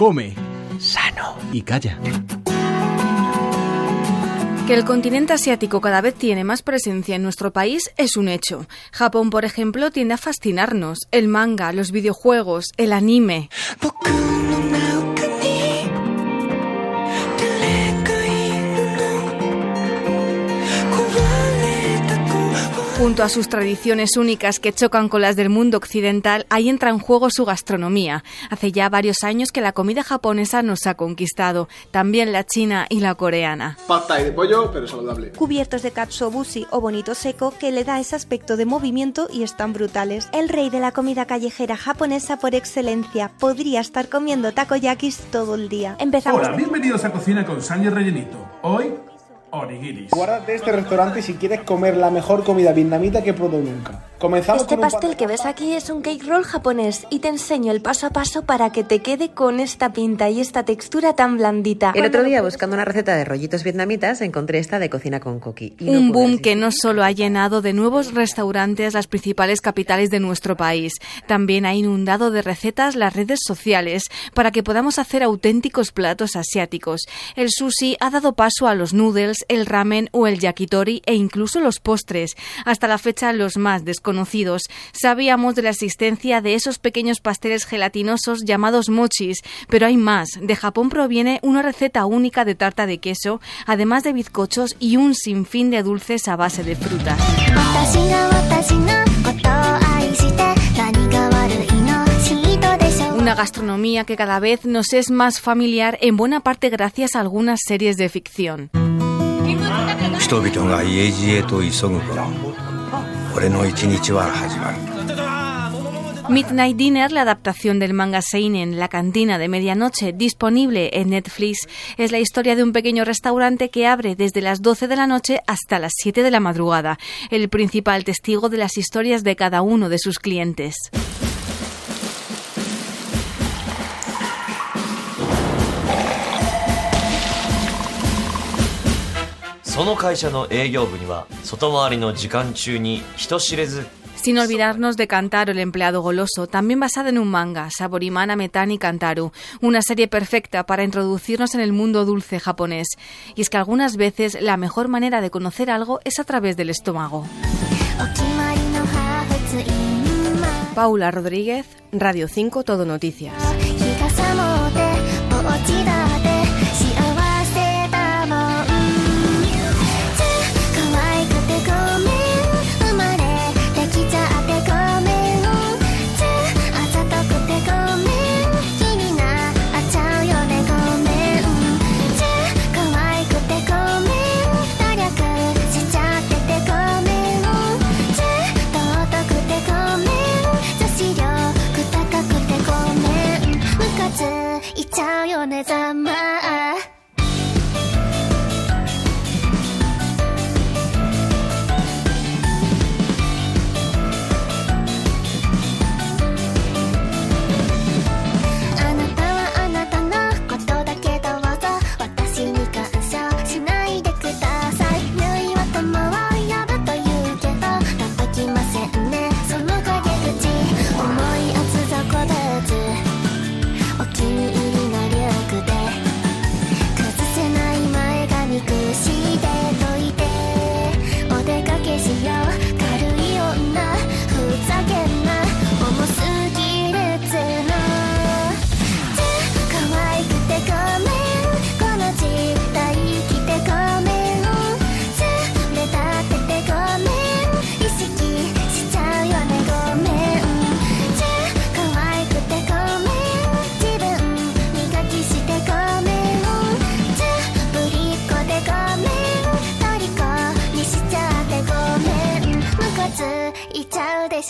come sano y calla. Que el continente asiático cada vez tiene más presencia en nuestro país es un hecho. Japón, por ejemplo, tiende a fascinarnos. El manga, los videojuegos, el anime. Junto a sus tradiciones únicas que chocan con las del mundo occidental, ahí entra en juego su gastronomía. Hace ya varios años que la comida japonesa nos ha conquistado, también la china y la coreana. Pad de pollo, pero saludable. Cubiertos de katsuobushi o bonito seco que le da ese aspecto de movimiento y están brutales. El rey de la comida callejera japonesa por excelencia podría estar comiendo takoyakis todo el día. Empezamos. Hola, bienvenidos a Cocina con Sandy Rellenito. Hoy Guárdate este restaurante si quieres comer la mejor comida vietnamita que he probado nunca. Comenzamos este con un pastel que ves aquí es un cake roll japonés y te enseño el paso a paso para que te quede con esta pinta y esta textura tan blandita. El otro día buscando una receta de rollitos vietnamitas encontré esta de cocina con coqui. y no un boom que no solo ha llenado de nuevos restaurantes las principales capitales de nuestro país, también ha inundado de recetas las redes sociales para que podamos hacer auténticos platos asiáticos. El sushi ha dado paso a los noodles, el ramen o el yakitori e incluso los postres. Hasta la fecha los más desconocidos Sabíamos de la existencia de esos pequeños pasteles gelatinosos llamados mochis, pero hay más. De Japón proviene una receta única de tarta de queso, además de bizcochos y un sinfín de dulces a base de frutas. Una gastronomía que cada vez nos es más familiar en buena parte gracias a algunas series de ficción. Midnight Dinner, la adaptación del manga Seinen, La cantina de medianoche, disponible en Netflix, es la historia de un pequeño restaurante que abre desde las 12 de la noche hasta las 7 de la madrugada, el principal testigo de las historias de cada uno de sus clientes. Sin olvidarnos de Kantaro, el empleado goloso, también basada en un manga, Saborimana Metani Kantaru, una serie perfecta para introducirnos en el mundo dulce japonés. Y es que algunas veces la mejor manera de conocer algo es a través del estómago. Paula Rodríguez, Radio 5 Todo Noticias.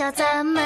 叫咱们